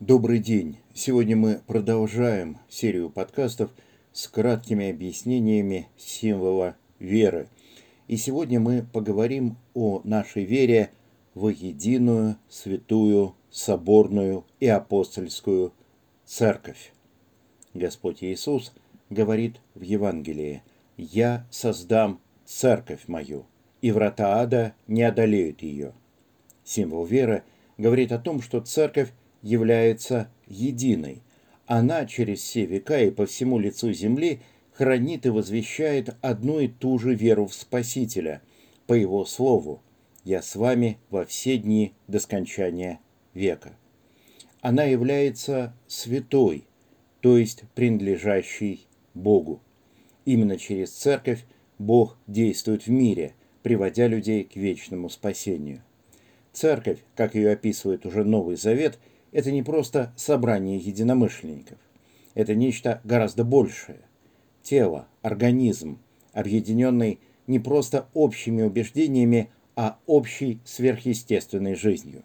Добрый день! Сегодня мы продолжаем серию подкастов с краткими объяснениями символа веры. И сегодня мы поговорим о нашей вере в единую, святую, соборную и апостольскую церковь. Господь Иисус говорит в Евангелии «Я создам церковь мою, и врата ада не одолеют ее». Символ веры говорит о том, что церковь является единой. Она через все века и по всему лицу земли хранит и возвещает одну и ту же веру в Спасителя, по Его Слову «Я с вами во все дни до скончания века». Она является святой, то есть принадлежащей Богу. Именно через церковь Бог действует в мире, приводя людей к вечному спасению. Церковь, как ее описывает уже Новый Завет – это не просто собрание единомышленников. Это нечто гораздо большее. Тело, организм, объединенный не просто общими убеждениями, а общей сверхъестественной жизнью.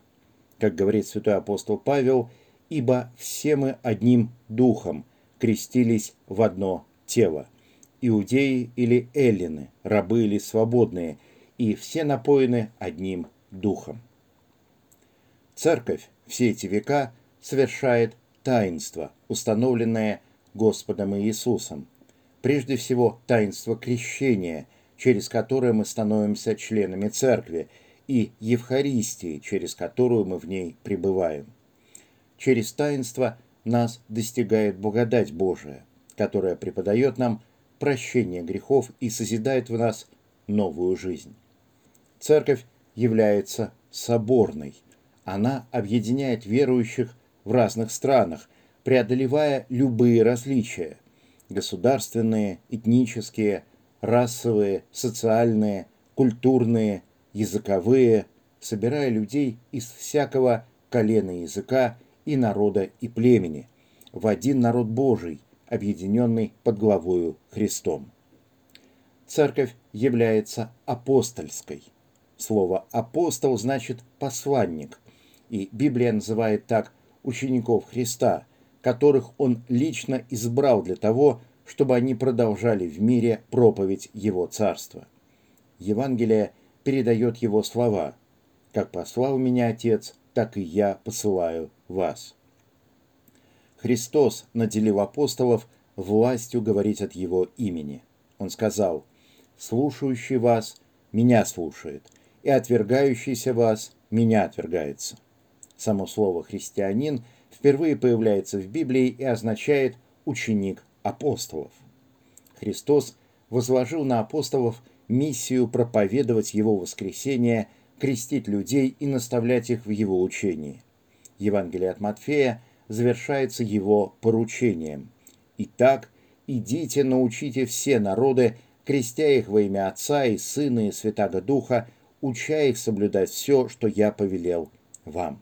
Как говорит святой апостол Павел, «Ибо все мы одним духом крестились в одно тело, иудеи или эллины, рабы или свободные, и все напоены одним духом». Церковь все эти века совершает таинство, установленное Господом Иисусом. Прежде всего, таинство крещения, через которое мы становимся членами Церкви, и Евхаристии, через которую мы в ней пребываем. Через таинство нас достигает благодать Божия, которая преподает нам прощение грехов и созидает в нас новую жизнь. Церковь является соборной – она объединяет верующих в разных странах, преодолевая любые различия – государственные, этнические, расовые, социальные, культурные, языковые, собирая людей из всякого колена языка и народа и племени в один народ Божий, объединенный под главою Христом. Церковь является апостольской. Слово «апостол» значит «посланник», и Библия называет так учеников Христа, которых Он лично избрал для того, чтобы они продолжали в мире проповедь Его Царства. Евангелие передает Его слова «Как послал меня Отец, так и я посылаю вас». Христос наделил апостолов властью говорить от Его имени. Он сказал «Слушающий вас меня слушает, и отвергающийся вас меня отвергается». Само слово «христианин» впервые появляется в Библии и означает «ученик апостолов». Христос возложил на апостолов миссию проповедовать Его воскресение, крестить людей и наставлять их в Его учении. Евангелие от Матфея завершается Его поручением. «Итак, идите, научите все народы, крестя их во имя Отца и Сына и Святаго Духа, уча их соблюдать все, что я повелел вам».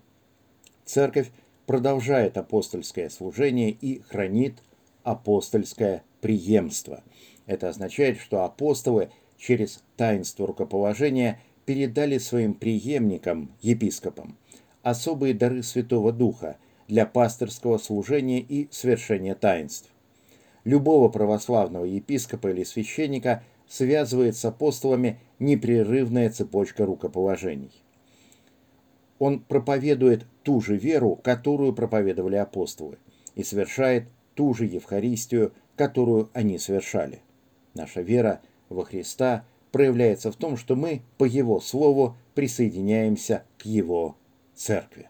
Церковь продолжает апостольское служение и хранит апостольское преемство. Это означает, что апостолы через таинство рукоположения передали своим преемникам, епископам, особые дары Святого Духа для пасторского служения и свершения таинств. Любого православного епископа или священника связывает с апостолами непрерывная цепочка рукоположений. Он проповедует ту же веру, которую проповедовали апостолы, и совершает ту же Евхаристию, которую они совершали. Наша вера во Христа проявляется в том, что мы по Его Слову присоединяемся к Его Церкви.